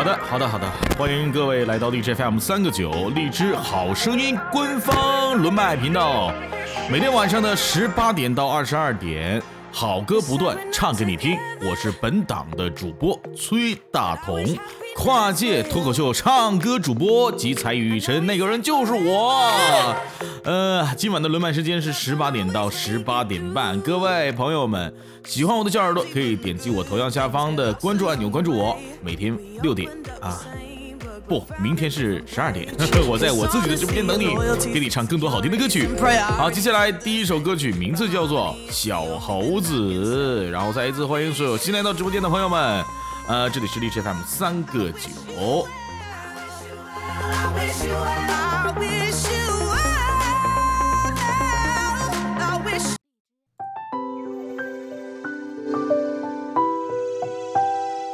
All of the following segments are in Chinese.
好的，好的，好的，欢迎各位来到荔枝 FM 三个九荔枝好声音官方轮麦频道，每天晚上的十八点到二十二点，好歌不断唱给你听。我是本档的主播崔大同，跨界脱口秀唱歌主播集才艺与神，那个人就是我。呃，今晚的轮麦时间是十八点到十八点半，各位朋友们，喜欢我的小耳朵可以点击我头像下方的关注按钮关注我，每天六点啊。不，明天是十二点，我在我自己的直播间等你，给你唱更多好听的歌曲。好，接下来第一首歌曲名字叫做《小猴子》，然后再一次欢迎所有新来到直播间的朋友们。呃，这里是荔枝 FM 三个九。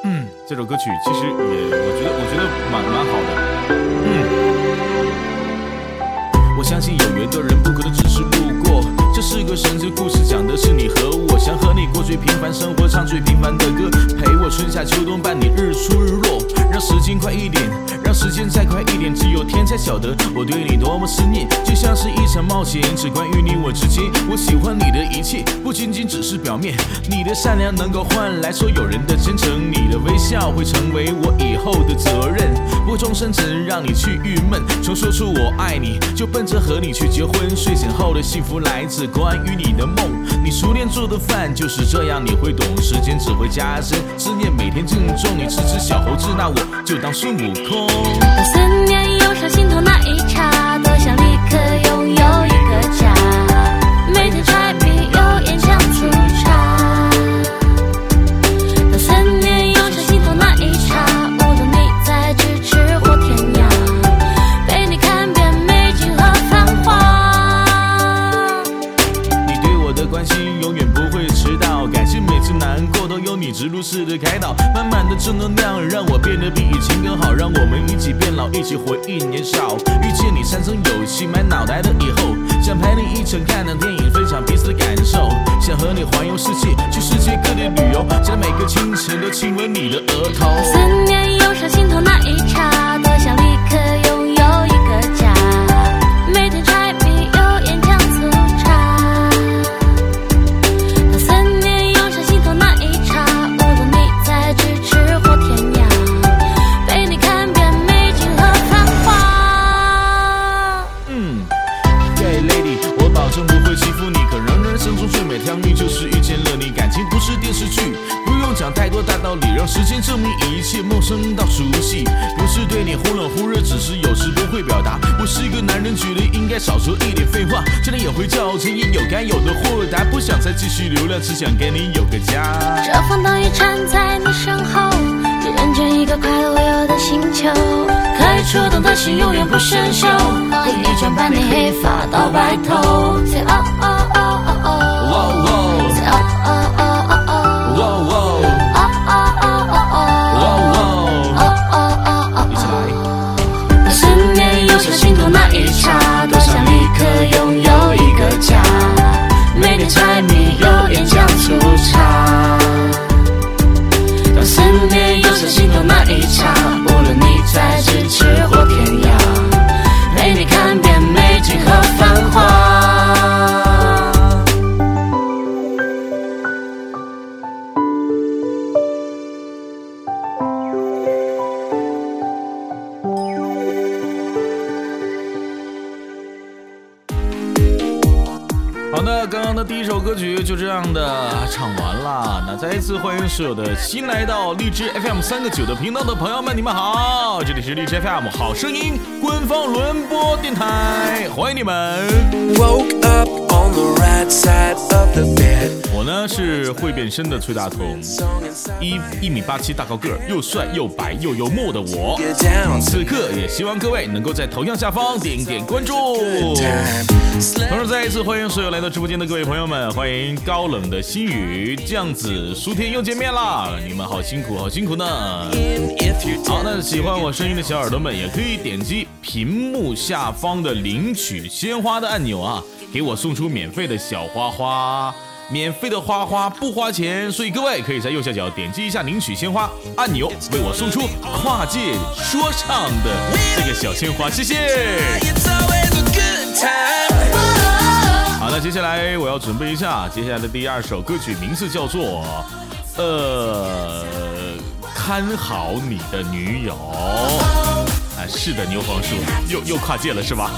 嗯，这首歌曲其实也，我觉得，我觉得蛮蛮好的。嗯，我相信有缘的人不可能只是路过，是个神奇故事，讲的是你和我，想和你过最平凡生活，唱最平凡的歌，陪我春夏秋冬，伴你？日出日落，让时间快一点，让时间再快一点，只有天才晓得我对你多么思念，就像是一场冒险，只关于你我之间。我喜欢你的一切，不仅仅只是表面，你的善良能够换来所有人的真诚，你的微笑会成为我以后的责任，不会终身只能让你去郁闷，从说出我爱你，就奔着和你去结婚，睡醒后的幸福来自关于你的梦，你熟练做的饭就是这样，你会懂，时间只会加深思念，每天郑重，你支持小猴子，那我就当孙悟空。思念涌上心头那一场，正能量让我变得比以前更好，让我们一起变老，一起回忆年少。遇见你三生有幸，满脑袋的以后，想陪你一起看的电影，分享彼此的感受，想和你环游世界，去世界各地旅游，想在每个清晨都亲吻你的额头。思念涌上心头那一刹，继续流浪，只想给你有个家。这风灯也缠在你身后，只认真一个快乐无忧的星球。可以触动的心永远不生锈，回忆装扮你黑发到白头。Say oh oh oh oh oh。oh oh oh 所有的新来到荔枝 FM 三个九的频道的朋友们，你们好，这里是荔枝 FM 好声音官方轮播电台，欢迎你们。Woke up 我呢是会变身的崔大同，一一米八七大高个儿，又帅又白又幽默的我。此刻也希望各位能够在头像下方点点关注。同时再一次欢迎所有来到直播间的各位朋友们，欢迎高冷的心雨、酱子、苏天又见面啦！你们好辛苦，好辛苦呢。好，那喜欢我声音的小耳朵们，也可以点击屏幕下方的领取鲜花的按钮啊，给我送出免免费的小花花。免费的花花不花钱，所以各位可以在右下角点击一下领取鲜花按钮，为我送出跨界说唱的这个小鲜花，谢谢。好，那接下来我要准备一下接下来的第二首歌曲，名字叫做呃，看好你的女友。啊，是的，牛黄树 又又跨界了是吧？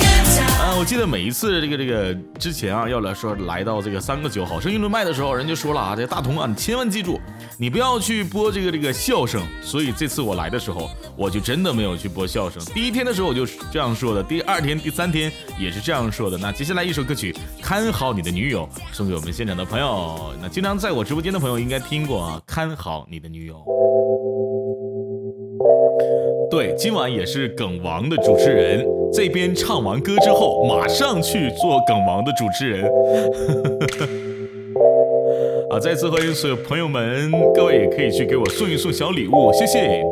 啊，我记得每一次这个这个之前啊，要来说来到这个三个九好声音轮麦的时候，人就说了啊，这个大同啊，你千万记住，你不要去播这个这个笑声。所以这次我来的时候，我就真的没有去播笑声。第一天的时候我就这样说的，第二天、第三天也是这样说的。那接下来一首歌曲《看好你的女友》送给我们现场的朋友。那经常在我直播间的朋友应该听过啊，《看好你的女友》。对，今晚也是梗王的主持人。这边唱完歌之后，马上去做梗王的主持人。啊，再次欢迎所有朋友们，各位也可以去给我送一送小礼物，谢谢。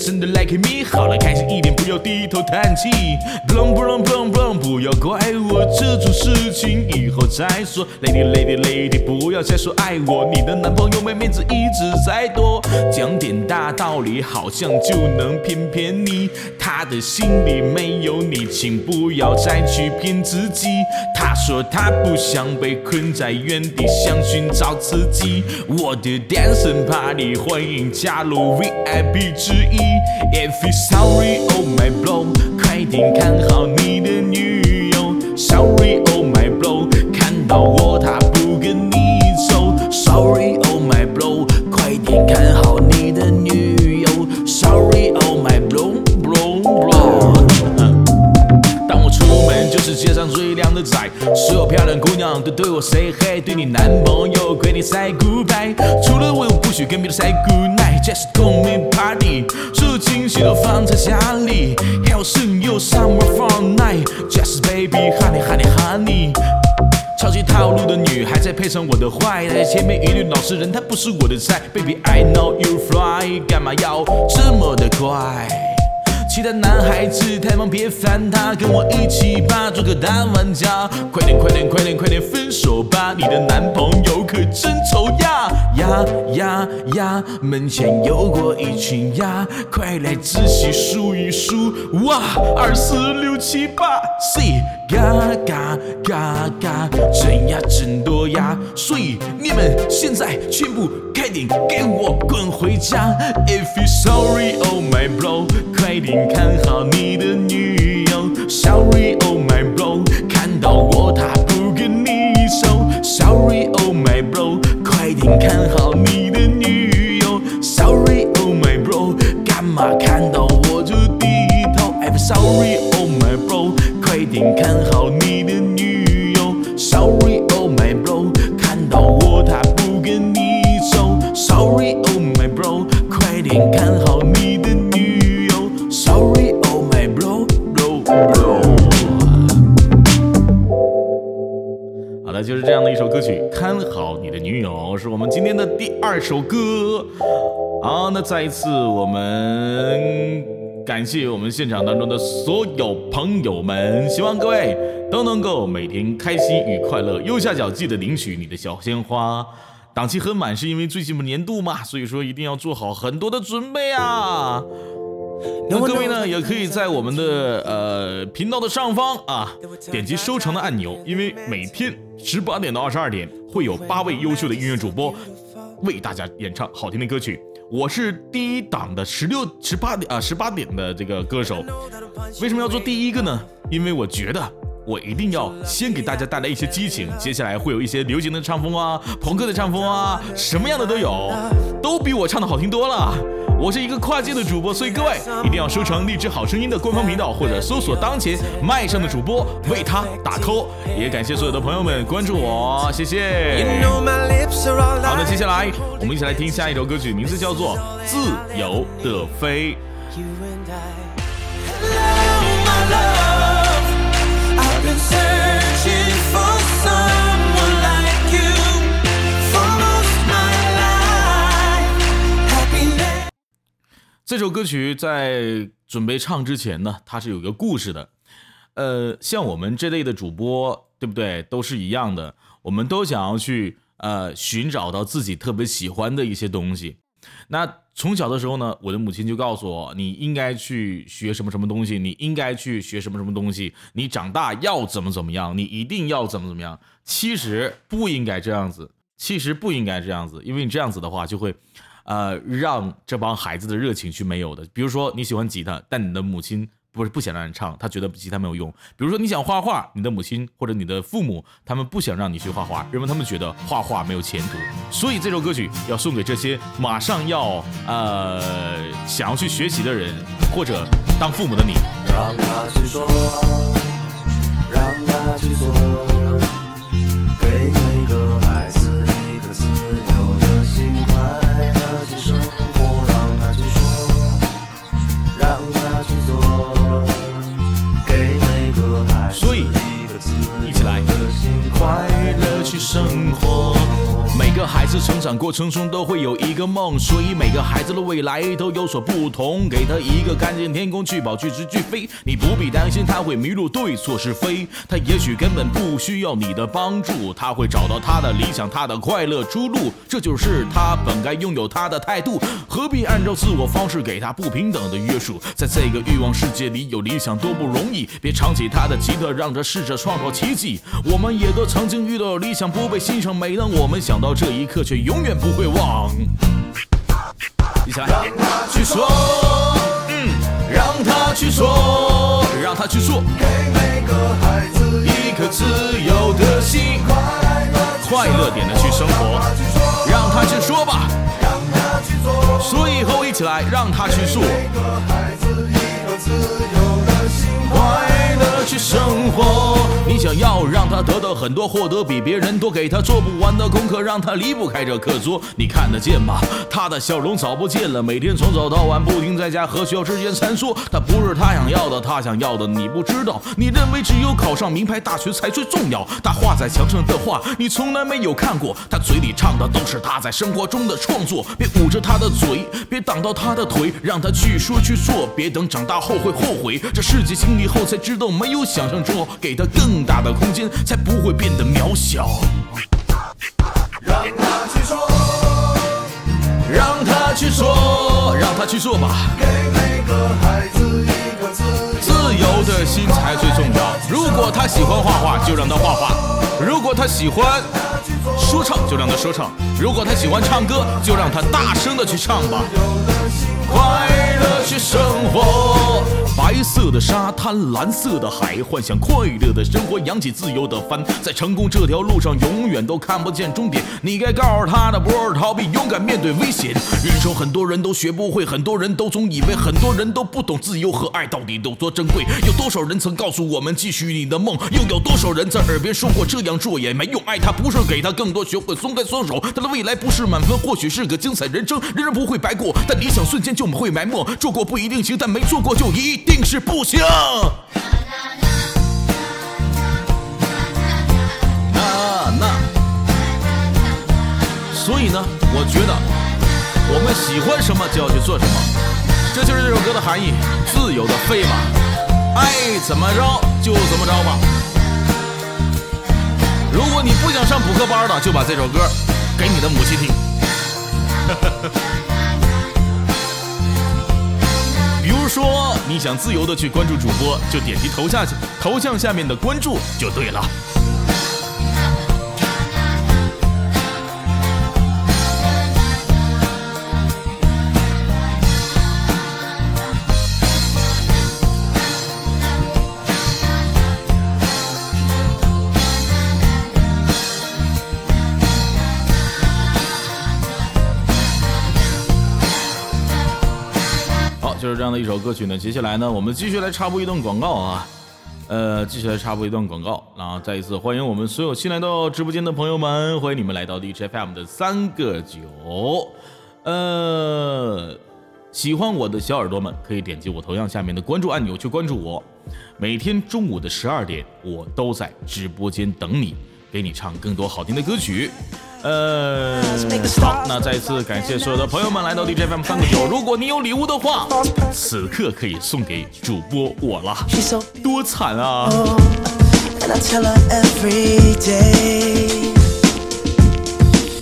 真的 like me，好了，开心一点，不要低头叹气。bling bling bling bling，不要怪我这种事情再说。Lady lady lady，不要再说爱我，你的男朋友没面子一直在躲。讲点大道理，好像就能骗骗你。他的心里没有你，请不要再去骗自己。他说他不想被困在原地，想寻找刺激。我的 DANCIN party，欢迎加入 VIP 之一。If you sorry, oh my bro，快点看好你的女友。Sorry, 最靓的仔，所有漂亮姑娘都对我 say hey，对你男朋友快点 say goodbye。除了我，我不许跟别人 say goodnight，just call me party。所有惊喜都放在家里，Hell soon you summer fun night，just baby honey honey honey。超级套路的女孩，再配上我的坏，在前面一律老实人，她不是我的菜。Baby I know you fly，干嘛要这么的快？其他男孩子太忙，别烦他，跟我一起吧，做个大玩家。快点，快点，快点，快点分手吧！你的男朋友可真丑呀呀呀呀！门前有过一群鸭，快来仔细数一数，哇，二四六七八，C 嘎嘎嘎嘎，真呀真多呀！所以你们现在全部快点给我滚回家！If you sorry, oh my bro，快点看好你的女友。Sorry, oh my bro，看到我他不跟你走。Sorry, oh my bro，快点看好你的女友。Sorry, oh my bro，干嘛看到我就低头？I'm sorry, 看好你的女友。Sorry, oh my bro，看到我他不跟你走。Sorry, oh my bro，快点看好你的女友。Sorry, oh my bro, bro, bro。好的，就是这样的一首歌曲，《看好你的女友》是我们今天的第二首歌。好，那再一次我们感谢我们现场当中的所有朋友们，希望各位都能够每天开心与快乐。右下角记得领取你的小鲜花。档期很满，是因为最近不年度嘛，所以说一定要做好很多的准备啊。那各位呢，也可以在我们的呃频道的上方啊，点击收藏的按钮，因为每天十八点到二十二点会有八位优秀的音乐主播为大家演唱好听的歌曲。我是第一档的十六、十八点啊十八点的这个歌手，为什么要做第一个呢？因为我觉得。我一定要先给大家带来一些激情，接下来会有一些流行的唱风啊、朋克的唱风啊，什么样的都有，都比我唱的好听多了。我是一个跨界的主播，所以各位一定要收藏荔枝好声音的官方频道，或者搜索当前麦上的主播为他打 call。也感谢所有的朋友们关注我，谢谢。好，的接下来我们一起来听下一首歌曲，名字叫做《自由的飞》。my love. I've been 这首歌曲在准备唱之前呢，它是有一个故事的。呃，像我们这类的主播，对不对？都是一样的，我们都想要去呃寻找到自己特别喜欢的一些东西。那从小的时候呢，我的母亲就告诉我，你应该去学什么什么东西，你应该去学什么什么东西，你长大要怎么怎么样，你一定要怎么怎么样。其实不应该这样子，其实不应该这样子，因为你这样子的话就会。呃，让这帮孩子的热情去没有的。比如说你喜欢吉他，但你的母亲不是不想让你唱，她觉得吉他没有用。比如说你想画画，你的母亲或者你的父母，他们不想让你去画画，因为他们觉得画画没有前途。所以这首歌曲要送给这些马上要呃想要去学习的人，或者当父母的你。让他去说，让他去做，一起来，快乐去生活。每个孩子成长过程中都会有一个梦，所以每个孩子的未来都有所不同。给他一个看见天空，去跑去直去飞，你不必担心他会迷路对错是非。他也许根本不需要你的帮助，他会找到他的理想，他的快乐出路。这就是他本该拥有他的态度，何必按照自我方式给他不平等的约束？在这个欲望世界里，有理想多不容易。别唱起他的吉他，让他试着创造奇迹。我们也都曾经遇到理想不被欣赏，每当我们想到这一刻，却永远不会忘。一起来，让他去说，嗯，让他去说，让他去说，给每个孩子一颗自由的心，快乐点的去生活，让他去说吧。让他去做，所以以后一起来，让他去说。每个孩子一颗自由的心，快乐去生活。想要让他得到很多，获得比别人多，给他做不完的功课，让他离不开这课桌。你看得见吗？他的笑容早不见了，每天从早到晚不停在家和学校之间穿梭。他不是他想要的，他想要的你不知道。你认为只有考上名牌大学才最重要？他画在墙上的画，你从来没有看过。他嘴里唱的都是他在生活中的创作。别捂着他的嘴，别挡到他的腿，让他去说去做，别等长大后会后悔。这世界经历后才知道，没有想象中，给他更大的空间，才不会变得渺小。让他去说，让他去说，让他去做吧。给每个孩子一个自自由的心才最重要。如果他喜欢画画，就让他画画；如果他喜欢说唱，就让他说唱；如果他喜欢唱歌，就让他大声的去唱吧。快乐去生活，白色的沙滩，蓝色的海，幻想快乐的生活，扬起自由的帆，在成功这条路上永远都看不见终点。你该告诉他的不是逃避，勇敢面对危险。人生很多人都学不会，很多人都总以为，很多人都不懂自由和爱到底有多珍贵。有多少人曾告诉我们继续你的梦，又有多少人在耳边说过这样做也没用。爱他不是给他更多，学会松开双手。他的未来不是满分，或许是个精彩人生。人人不会白过，但理想瞬间就会埋没。做过不一定行，但没做过就一定是不行。那那，所以呢，我觉得我们喜欢什么就要去做什么，这就是这首歌的含义。自由的飞吧，爱怎么着就怎么着吧。如果你不想上补课班的，就把这首歌给你的母亲听。比如说，你想自由的去关注主播，就点击头像头像下面的关注就对了。就这样的一首歌曲呢。接下来呢，我们继续来插播一段广告啊，呃，继续来插播一段广告，然后再一次欢迎我们所有新来到直播间的朋友们，欢迎你们来到 DJ FM 的三个九，呃。喜欢我的小耳朵们，可以点击我头像下面的关注按钮去关注我。每天中午的十二点，我都在直播间等你，给你唱更多好听的歌曲。呃，好，那再一次感谢所有的朋友们来到 DJ FM 三个九。如果你有礼物的话，此刻可以送给主播我了。多惨啊 I every.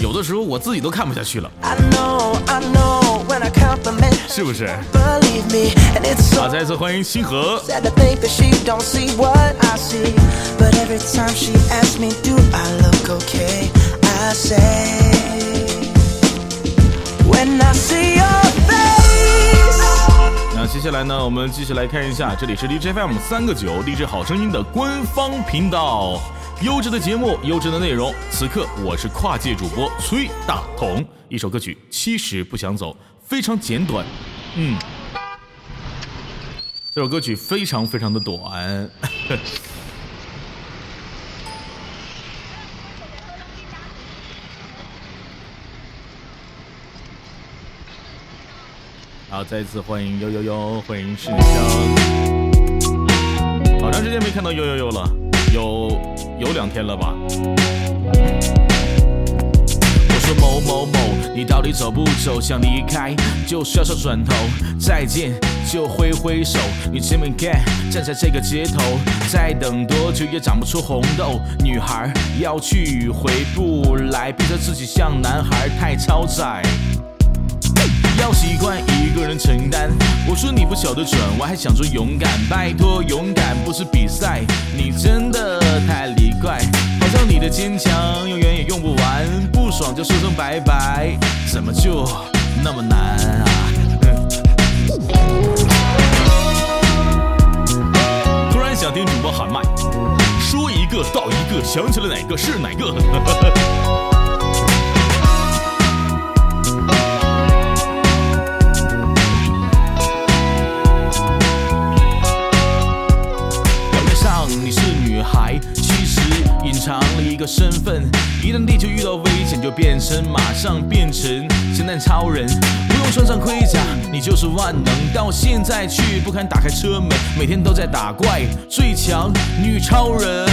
有的时候我自己都看不下去了，I know, I know when I compliment her, 是不是？believe me, and it's 好，so 再一次欢迎星河。那接下来呢，我们继续来看一下，这里是 DJ FM 三个九，励志好声音的官方频道，优质的节目，优质的内容。此刻我是跨界主播崔大同，一首歌曲《七十不想走》，非常简短。嗯这首歌曲非常非常的短。好，再一次欢迎悠悠悠，欢迎世香。好长时间没看到悠悠悠了，有有两天了吧？我说某某某，你到底走不走？想离开就笑笑转头，再见就挥挥手。你前面看，站在这个街头，再等多久也长不出红豆。女孩要去回不来，逼着自己像男孩，太超载。要习惯一个人承担。我说你不晓得转弯，还想说勇敢，拜托勇敢不是比赛，你真的太离怪，好像你的坚强永远也用不完，不爽就说声拜拜，怎么就那么难啊？突然想听主播喊麦，说一个到一个，想起了哪个是哪个。藏了一个身份。一旦地球遇到危险，就变身，马上变成咸蛋超人。不用穿上盔甲，你就是万能。到现在去不敢打开车门，每天都在打怪，最强女超人。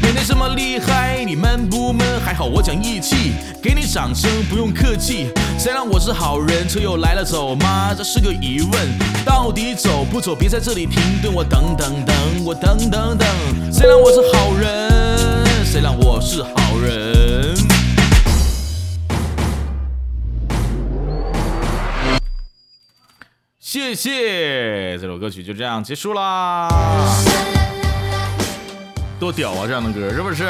没那什么厉害，你闷不闷？还好我讲义气，给你掌声不用客气。谁让我是好人？车又来了，走吗？这是个疑问，到底走不走？别在这里停顿，我等等等，我等等等。谁让我是好人？谁让我是好人？谢谢，这首歌曲就这样结束啦。多屌啊！这样的歌是不是？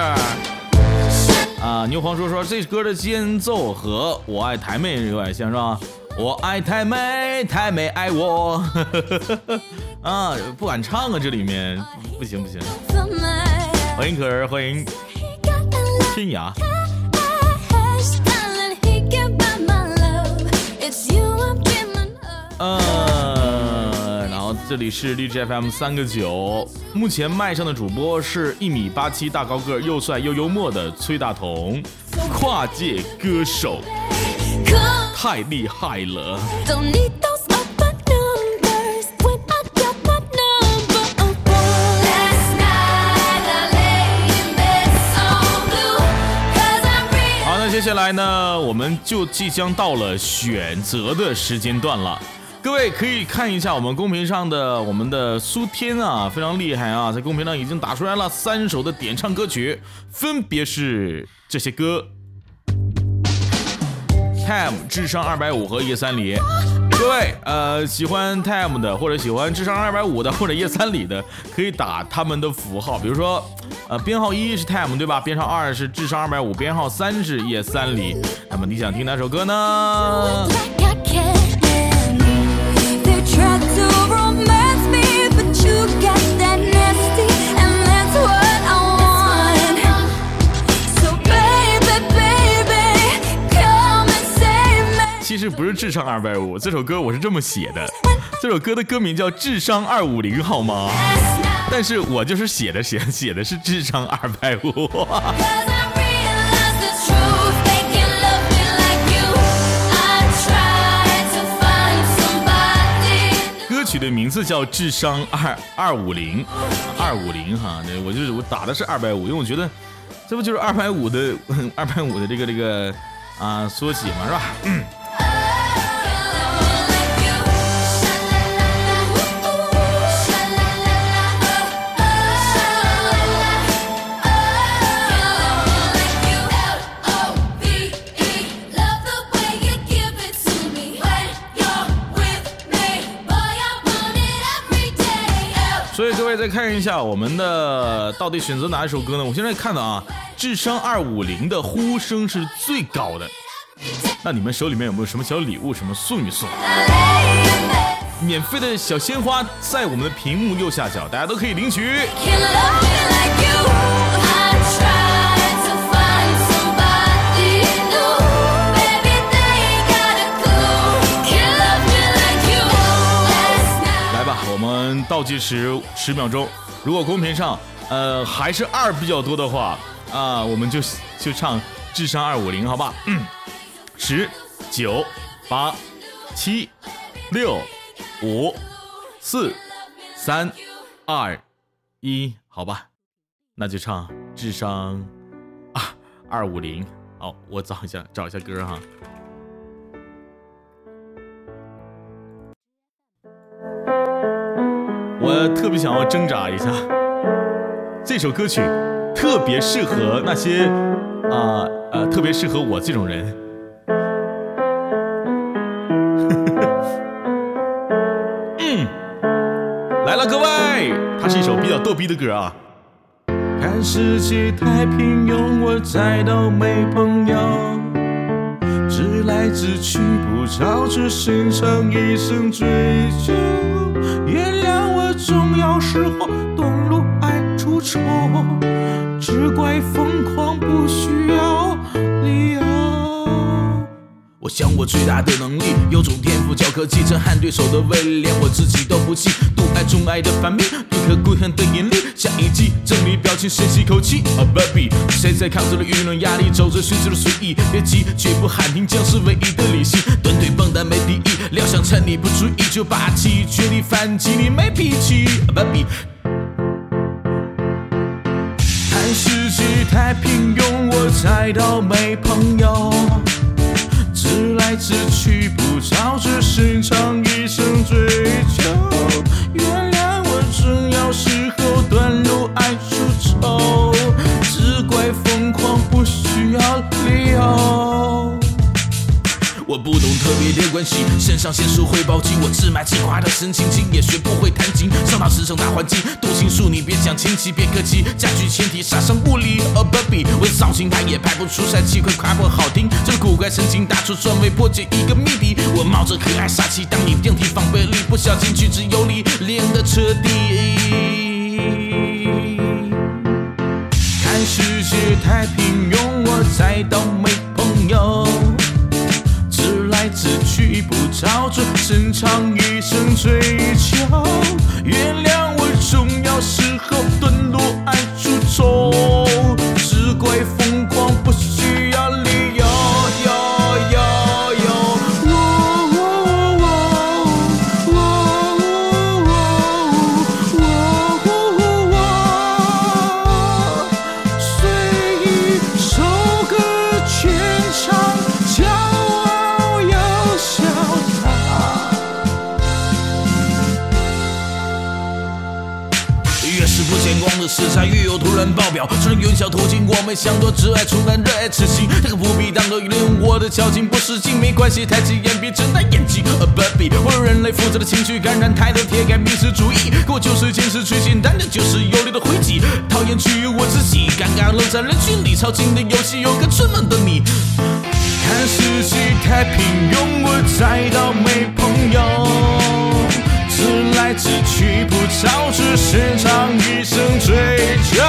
啊，牛黄叔说这歌的间奏和我爱台妹有点像是吧？我爱台妹，台妹爱我。啊，不敢唱啊，这里面不行不行。欢迎可儿，欢迎天涯。呃，然后这里是荔枝 FM 三个九，目前麦上的主播是一米八七大高个儿又帅又幽默的崔大同，跨界歌手，太厉害了。接下来呢，我们就即将到了选择的时间段了。各位可以看一下我们公屏上的我们的苏天啊，非常厉害啊，在公屏上已经打出来了三首的点唱歌曲，分别是这些歌：Time 智商二百五和叶三里。各位，呃，喜欢 Time 的，或者喜欢智商二百五的，或者叶三里的，可以打他们的符号，比如说，呃，编号一是 Time 对吧？编号二是智商二百五，编号三是叶三里。那么你想听哪首歌呢？其实不是智商二百五，这首歌我是这么写的，这首歌的歌名叫《智商二五零》，好吗？但是我就是写的写写的是智商二百五。歌曲的名字叫《智商二二五零》，二五零哈，那我就是我打的是二百五，因为我觉得这不就是二百五的二百五的这个这个啊缩写嘛，是吧？Like 再看一下我们的到底选择哪一首歌呢？我现在看到啊，智商二五零的呼声是最高的。那你们手里面有没有什么小礼物，什么送一送？免费的小鲜花在我们的屏幕右下角，大家都可以领取。计时十秒钟。如果公屏上呃还是二比较多的话啊，我们就就唱智商二五零，好吧？十、九、八、七、六、五、四、三、二、一，好吧？那就唱智商啊二五零。好，我找一下找一下歌哈。我特别想要挣扎一下，这首歌曲特别适合那些啊呃特别适合我这种人。嗯，来了，各位，它是一首比较逗逼的歌啊。看世界太平庸，我再都没朋友，直来直去不着，只心诚一生追求。重要时候短路爱出丑，只怪疯狂不需要理由。我想我最大的能力，有种天赋叫科技，震撼对手的威力，连我自己都不信。独爱钟爱的反面，和孤恨的眼泪。下一季整理表情，深吸口气。Oh baby，谁在扛着了舆论压力，走着随时的随意？别急，绝不喊停，将是唯一的理性。蹲腿蹦跶没敌意，料想趁你不注意就霸气，全力反击，你没脾气。Oh baby。看世界太平庸，我猜到没朋友。直来直去不着，只心肠不懂特别的关系，肾上腺素会暴击，我自卖自夸的神情轻，也学不会弹琴，上到时尚大环境，读心术你别讲亲戚，别客气，家具前提杀伤物理，Oh baby，我造型拍也拍不出帅气，快夸我好听，这古怪神经打出专为破解一个谜底，我冒着可爱杀气，当你电梯防备力不小心举止有理，练得彻底。看世界太平庸，我才倒霉去不着，这深藏一生追求。原谅我重要时候表。虽然云霄途径，我没想多，只爱冲淡，热爱痴心。这个不必当个舆论，我的矫情不是劲，没关系，抬起眼皮睁大眼睛。A baby，我有人类复杂的情绪感染，太多铁杆迷失主义。可我就是坚持最简单的，就是有力的回击。讨厌区域我自己，尴尬冷在人群里，超近的游戏有个纯冷的你。看世界太平庸，我才倒霉朋友。直来直去，不找只深藏一生追求。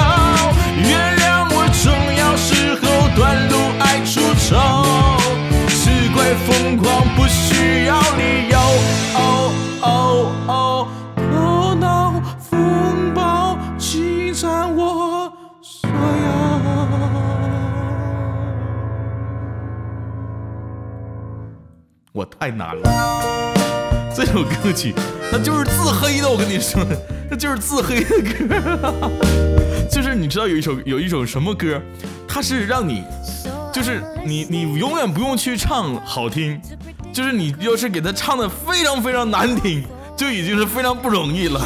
原谅我，重要时候短路爱出丑，只怪疯狂不需要理由。头脑风暴侵占我所有，我太难了。这首歌曲。它就是自黑的，我跟你说，那就是自黑的歌。就是你知道有一首有一首什么歌，它是让你，就是你你永远不用去唱好听，就是你要是给他唱的非常非常难听，就已经是非常不容易了。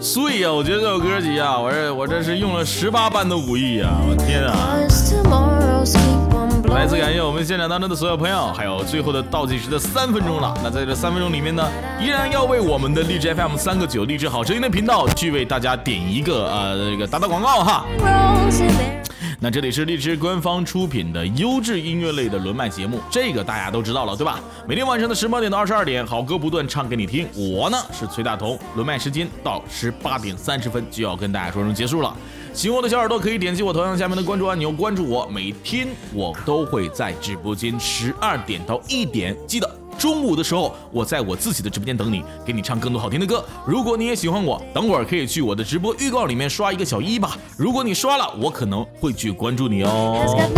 所以啊，我觉得这首歌集啊，我这我这是用了十八般的武艺啊！我天啊！再次感谢我们现场当中的所有朋友，还有最后的倒计时的三分钟了。那在这三分钟里面呢，依然要为我们的荔枝 FM 三个九荔枝好声音的频道去为大家点一个呃这个打打广告哈。那这里是荔枝官方出品的优质音乐类的轮麦节目，这个大家都知道了对吧？每天晚上的十八点到二十二点，好歌不断唱给你听。我呢是崔大同，轮麦时间到十八点三十分就要跟大家说声结束了。喜欢我的小耳朵可以点击我头像下面的关注按钮关注我，每天我都会在直播间十二点到一点，记得。中午的时候，我在我自己的直播间等你，给你唱更多好听的歌。如果你也喜欢我，等会儿可以去我的直播预告里面刷一个小一吧。如果你刷了，我可能会去关注你哦 and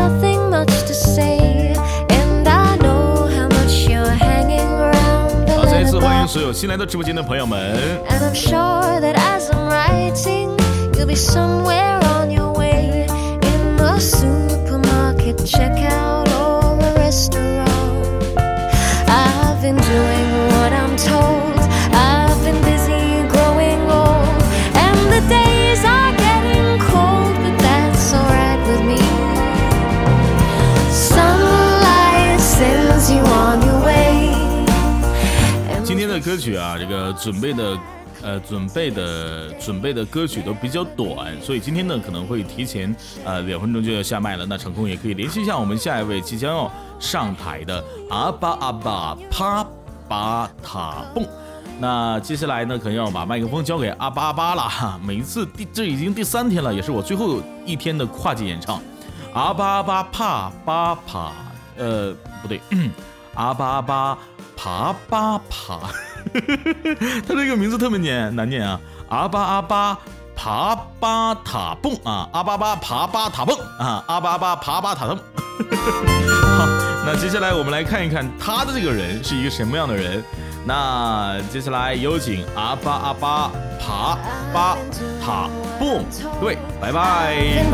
好，再一次欢迎.所有新来到直播间的朋友们。you'll be somewhere on your way in a supermarket checkout or a restaurant. I've been doing what I'm told. I've been busy growing old, and the days are getting cold, but that's alright with me. Sunlight sends you on your way. and 今天的歌曲啊，这个准备的。 呃，准备的准备的歌曲都比较短，所以今天呢可能会提前呃两分钟就要下麦了。那成功也可以联系一下我们下一位即将要上台的阿巴阿巴啪巴塔蹦。那接下来呢，可能要把麦克风交给阿巴阿巴了哈。每一次第这已经第三天了，也是我最后一天的跨界演唱。阿巴阿巴帕巴帕，呃，不对，阿巴阿巴爬巴爬，他这个名字特别念难念啊！阿巴阿巴爬巴塔蹦啊，阿巴巴爬巴塔蹦啊，阿巴巴爬巴塔蹦。好，那接下来我们来看一看他的这个人是一个什么样的人。那接下来有请阿巴阿巴爬巴塔蹦，各位，拜拜。